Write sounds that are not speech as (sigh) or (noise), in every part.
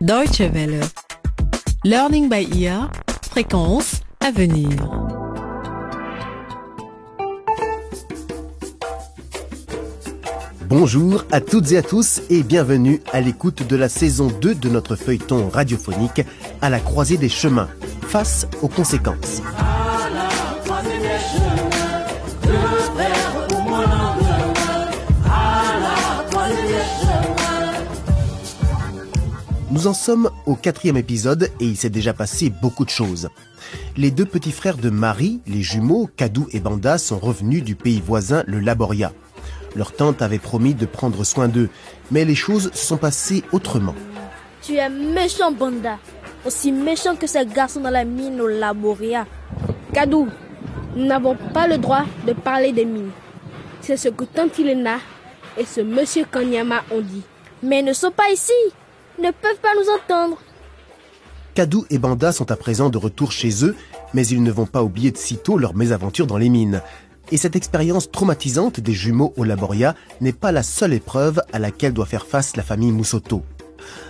Deutsche Welle. Learning by ear. Fréquence à venir. Bonjour à toutes et à tous et bienvenue à l'écoute de la saison 2 de notre feuilleton radiophonique à la croisée des chemins, face aux conséquences. Nous en sommes au quatrième épisode et il s'est déjà passé beaucoup de choses. Les deux petits frères de Marie, les jumeaux, Kadou et Banda, sont revenus du pays voisin, le Laboria. Leur tante avait promis de prendre soin d'eux, mais les choses se sont passées autrement. Tu es méchant, Banda. Aussi méchant que ces garçons dans la mine au Laboria. Kadou, nous n'avons pas le droit de parler des mines. C'est ce que Tante Ilena et ce monsieur Kanyama ont dit. Mais ils ne sont pas ici. Ne peuvent pas nous entendre. Kadou et Banda sont à présent de retour chez eux, mais ils ne vont pas oublier de sitôt leur mésaventure dans les mines. Et cette expérience traumatisante des jumeaux au Laboria n'est pas la seule épreuve à laquelle doit faire face la famille Moussoto.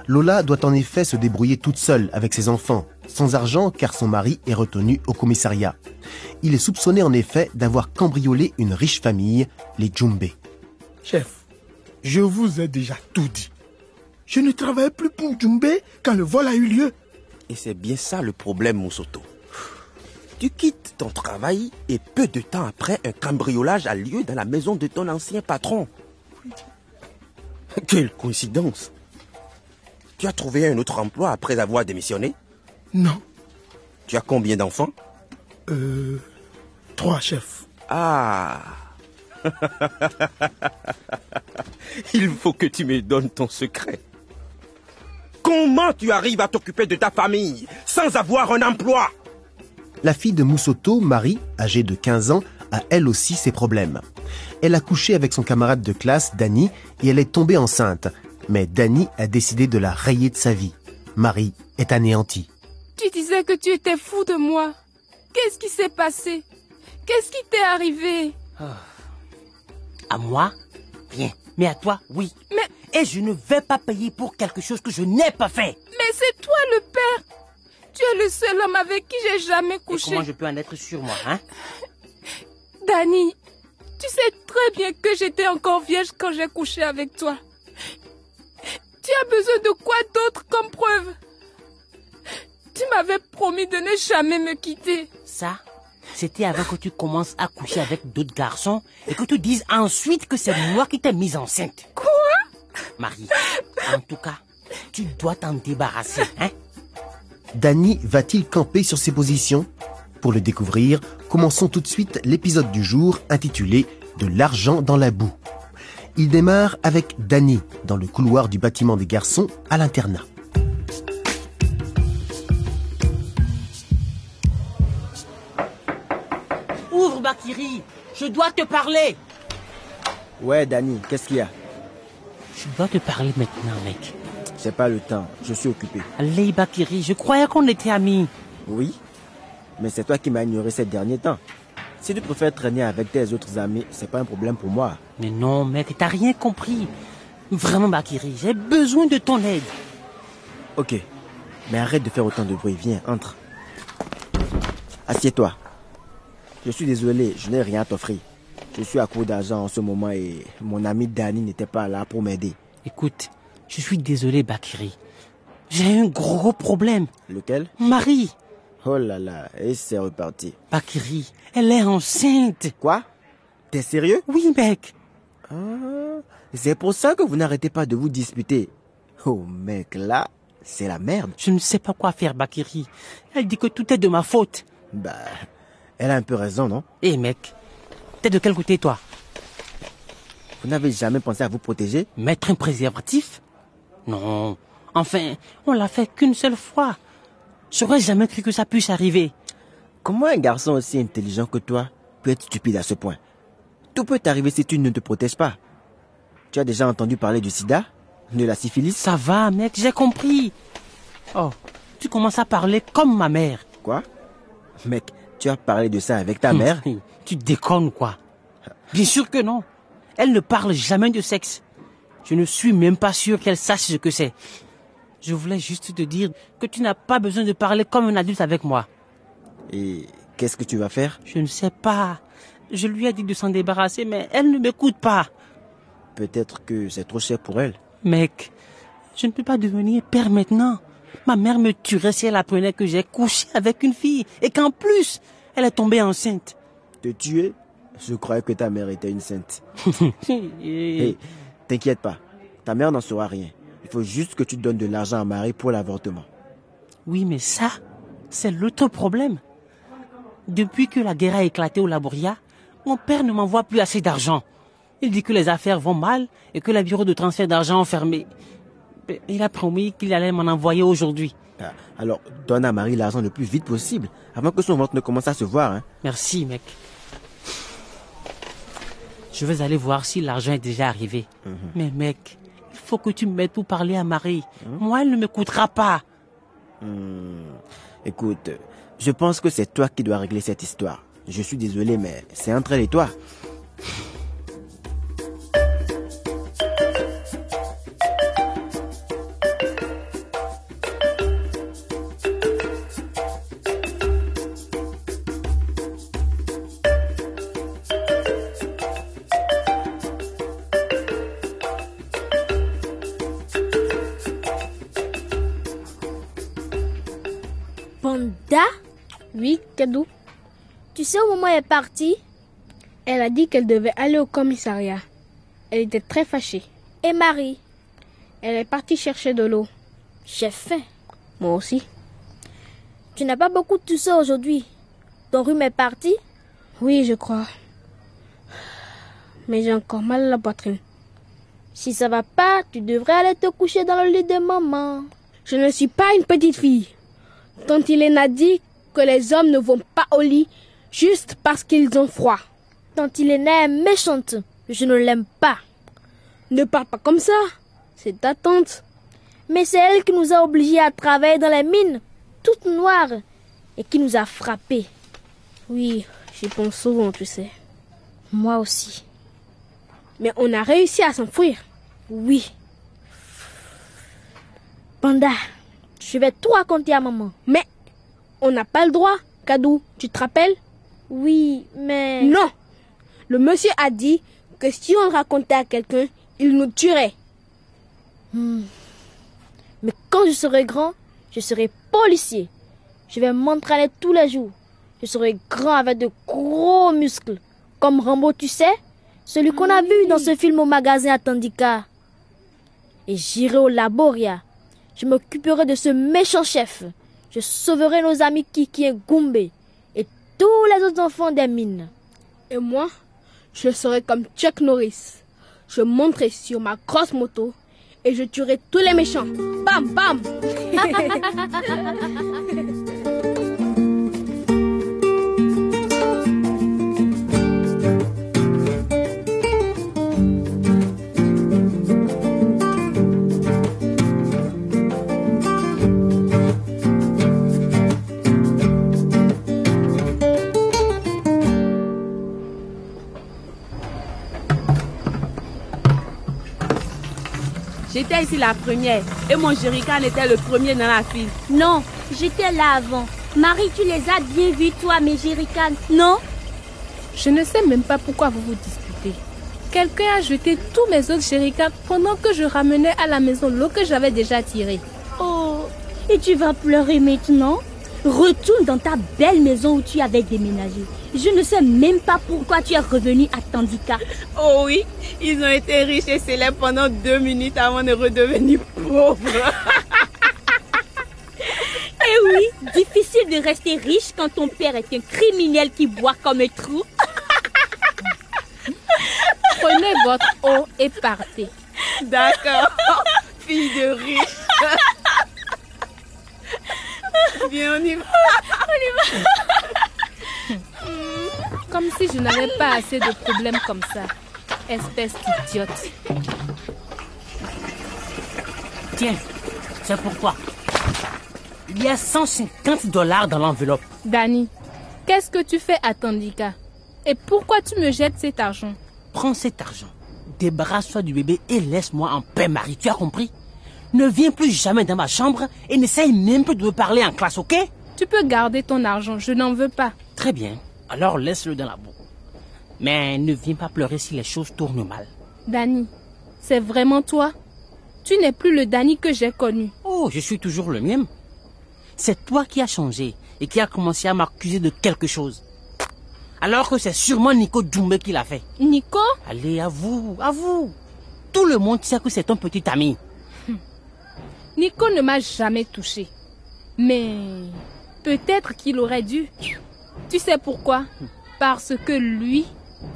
Lola doit en effet se débrouiller toute seule avec ses enfants, sans argent car son mari est retenu au commissariat. Il est soupçonné en effet d'avoir cambriolé une riche famille, les Djumbe. Chef, je vous ai déjà tout dit. Je ne travaillais plus pour Djumbe quand le vol a eu lieu. Et c'est bien ça le problème, Moussoto. Tu quittes ton travail et peu de temps après, un cambriolage a lieu dans la maison de ton ancien patron. Quelle coïncidence. Tu as trouvé un autre emploi après avoir démissionné? Non. Tu as combien d'enfants? Euh. Trois chefs. Ah (laughs) Il faut que tu me donnes ton secret. Comment tu arrives à t'occuper de ta famille sans avoir un emploi? La fille de Moussoto, Marie, âgée de 15 ans, a elle aussi ses problèmes. Elle a couché avec son camarade de classe, Dani, et elle est tombée enceinte. Mais Dani a décidé de la rayer de sa vie. Marie est anéantie. Tu disais que tu étais fou de moi. Qu'est-ce qui s'est passé? Qu'est-ce qui t'est arrivé? À moi? Bien. Mais à toi, oui. Mais, Et je ne vais pas payer pour quelque chose que je n'ai pas fait. mais c'est toi le père. Tu es le seul homme avec qui j'ai jamais Et couché. comment je peux en être sûr, moi, hein? (laughs) Danny, tu sais très bien que j'étais encore vierge quand j'ai couché avec toi. Tu as besoin de quoi d'autre comme preuve? Tu m'avais promis de ne jamais me quitter. Ça, c'était avant que tu commences à coucher avec d'autres garçons et que tu dises ensuite que c'est moi qui t'ai mise enceinte. Quoi? Marie, en tout cas, tu dois t'en débarrasser, hein? Dany va-t-il camper sur ses positions? Pour le découvrir, commençons tout de suite l'épisode du jour intitulé De l'argent dans la boue. Il démarre avec Dany dans le couloir du bâtiment des garçons à l'internat. Ouvre, Bakiri Je dois te parler Ouais, Dani, qu'est-ce qu'il y a? Je dois te parler maintenant, mec. J'ai pas le temps, je suis occupé. Allez, Bakiri, je croyais qu'on était amis. Oui Mais c'est toi qui m'as ignoré ces derniers temps. Si tu préfères traîner avec tes autres amis, c'est pas un problème pour moi. Mais non, mec, t'as rien compris. Vraiment, Bakiri, j'ai besoin de ton aide. Ok. Mais arrête de faire autant de bruit, viens, entre. Assieds-toi. Je suis désolé, je n'ai rien à t'offrir. Je suis à court d'argent en ce moment et mon ami Dani n'était pas là pour m'aider. Écoute, je suis désolé, Bakiri. J'ai un gros problème. Lequel? Marie, Oh là là, et c'est reparti. Bakiri, elle est enceinte. Quoi? T'es sérieux? Oui, mec. Ah, c'est pour ça que vous n'arrêtez pas de vous disputer. Oh mec, là, c'est la merde. Je ne sais pas quoi faire, Bakiri. Elle dit que tout est de ma faute. Bah, elle a un peu raison, non? Hé, mec, t'es de quel côté, toi Vous n'avez jamais pensé à vous protéger Mettre un préservatif Non. Enfin, on l'a fait qu'une seule fois. J'aurais jamais cru que ça puisse arriver. Comment un garçon aussi intelligent que toi peut être stupide à ce point Tout peut t'arriver si tu ne te protèges pas. Tu as déjà entendu parler du sida De la syphilis Ça va, mec, j'ai compris. Oh, tu commences à parler comme ma mère. Quoi? Mec, tu as parlé de ça avec ta mère (laughs) Tu déconnes, quoi. Bien sûr que non. Elle ne parle jamais de sexe. Je ne suis même pas sûr qu'elle sache ce que c'est. Je voulais juste te dire que tu n'as pas besoin de parler comme un adulte avec moi. Et qu'est-ce que tu vas faire? Je ne sais pas. Je lui ai dit de s'en débarrasser, mais elle ne m'écoute pas. Peut-être que c'est trop cher pour elle. Mec, je ne peux pas devenir père maintenant. Ma mère me tuerait si elle apprenait que j'ai couché avec une fille et qu'en plus, elle est tombée enceinte. Te tuer? Je croyais que ta mère était une sainte. (laughs) Hé, t'inquiète pas. Ta mère n'en saura rien. Il faut juste que tu donnes de l'argent à Marie pour l'avortement. Oui, mais ça, c'est l'autre problème. Depuis que la guerre a éclaté au Laboria, mon père ne m'envoie plus assez d'argent. Il dit que les affaires vont mal et que les bureaux de transfert d'argent ont fermé. Il a promis qu'il allait m'en envoyer aujourd'hui. Ah, Alors, donne à Marie l'argent le plus vite possible, avant que son ventre ne commence à se voir. Hein. Merci, mec. Je vais aller voir si l'argent est déjà arrivé. Mais mec, il faut que tu m'aides pour parler à Marie. Moi, elle ne m'écoutera pas. Écoute, je pense que c'est toi qui dois régler cette histoire. Je suis désolé, mais c'est entre elle et toi. Kadou. Tu sais au moment où elle est partie Elle a dit qu'elle devait aller au commissariat. Elle était très fâchée. Et Marie Elle est partie chercher de l'eau. J'ai faim. Moi aussi. Tu n'as pas beaucoup toussé aujourd'hui. Ton rhume est parti? Oui, je crois. Mais j'ai encore mal à la poitrine. Si ça va pas, tu devrais aller te coucher dans le lit de maman. Je ne suis pas une petite fille. Tante Hélène a dit que les hommes ne vont pas au lit juste parce qu'ils ont froid. Tante Iléna est méchante. Je ne l'aime pas. Ne parle pas comme ça. C'est ta tante. Mais c'est elle qui nous a obligés à travailler dans les mines, toutes noires, et qui nous a frappés. Oui, j'y pense souvent, tu sais. Moi aussi. Mais on a réussi à s'enfuir. Oui. Panda, je vais tout raconter à maman. Mais on n'a pas le droit, Kadou. Tu te rappelles? Oui, mais... Non. Le monsieur a dit que si on racontait à quelqu'un, il nous tuerait. Hmm. Mais quand je serai grand, je serai policier. Je vais m'entraîner tous les jours. Je serai grand avec de gros muscles. Comme Rambo, tu sais Celui qu'on a vu dans ce film au magasin à Tandika. Et j'irai au Laboria. Je m'occuperai de ce méchant chef. Je sauverai nos amis Kiki et Gumbe. Et tous les autres enfants des mines. Et moi, je serai comme Chuck Norris. Je monterai sur ma grosse moto et je tuerai tous les méchants. Bam, bam (laughs) J'étais ici la première et mon jerrycan était le premier dans la file. Non, j'étais là avant. Marie, tu les as bien vus, toi, mes jerrycans, non? Je ne sais même pas pourquoi vous vous disputez. Quelqu'un a jeté tous mes autres jerrycans pendant que je ramenais à la maison l'eau que j'avais déjà tirée. Oh, et tu vas pleurer maintenant? Retourne dans ta belle maison où tu avais déménagé. Je ne sais même pas pourquoi tu es revenu à Tandika. Oh oui, ils ont été riches et célèbres pendant deux minutes avant de redevenir pauvres. (laughs) Eh oui, difficile de rester riche quand ton père est un criminel qui boit comme un trou. (laughs) Prenez votre eau et partez. D'accord, (laughs) fille de riche. Viens, on y va. Comme si je n'avais pas assez de problèmes comme ça. Espèce d'idiote. Tiens, c'est pourquoi. Il y a 150 dollars dans l'enveloppe. Danny, qu'est-ce que tu fais à Tandika? Et pourquoi tu me jettes cet argent? Prends cet argent, débarrasse-toi du bébé et laisse-moi en paix, Marie. Tu as compris? Ne viens plus jamais dans ma chambre et n'essaye même plus de me parler en classe, ok? Tu peux garder ton argent, je n'en veux pas. Très bien. Alors laisse-le dans la boue. Mais ne viens pas pleurer si les choses tournent mal. Danny, c'est vraiment toi? Tu n'es plus le Danny que j'ai connu. Oh, je suis toujours le même. C'est toi qui as changé et qui as commencé à m'accuser de quelque chose. Alors que c'est sûrement Nico Djumbe qui l'a fait. Nico? Allez, à vous, à vous. Tout le monde sait que c'est ton petit ami. Nico ne m'a jamais touché. Mais peut-être qu'il aurait dû. Tu sais pourquoi? Parce que lui,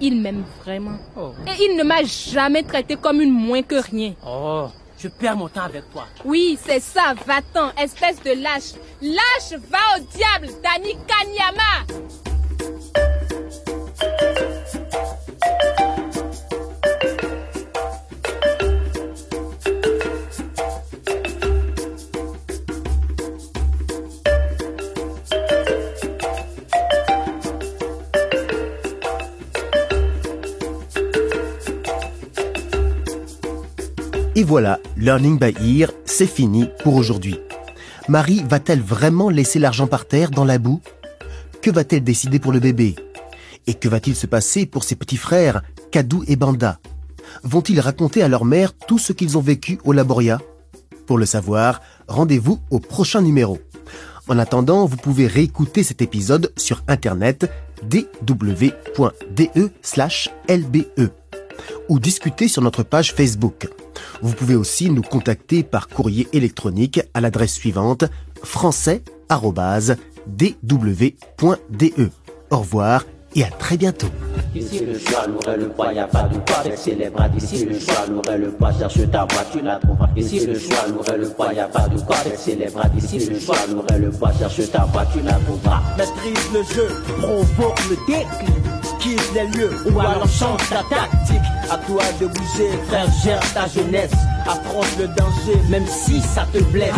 il m'aime vraiment. Oh. Et il ne m'a jamais traité comme une moins que rien. Oh, je perds mon temps avec toi. Oui, c'est ça, va-t'en, espèce de lâche. Lâche, va au diable, Dani Kanyama Et voilà, Learning by Ear, c'est fini pour aujourd'hui. Marie va-t-elle vraiment laisser l'argent par terre dans la boue? Que va-t-elle décider pour le bébé? Et que va-t-il se passer pour ses petits frères, Kadou et Banda? Vont-ils raconter à leur mère tout ce qu'ils ont vécu au Laboria? Pour le savoir, rendez-vous au prochain numéro. En attendant, vous pouvez réécouter cet épisode sur internet dw.de/lbe ou discuter sur notre page Facebook. Vous pouvez aussi nous contacter par courrier électronique à l'adresse suivante français@dw.de. Au revoir et à très bientôt. Ici le choix, l'aurait le poids, y a pas de quoi baisser les bras. D'ici le choix, l'aurait le poids, cherche ta voix, tu la trouveras. Ici le choix, l'aurait le poids, y a pas de quoi baisser les bras. D'ici le choix, l'aurait le poids, cherche ta voix, tu la trouveras. Maîtrise le jeu, provoque le déclic, quitte les lieux ou alors change ta tactique. À toi de bouger, frère, gère ta jeunesse. Affronte le danger, même si ça te blesse.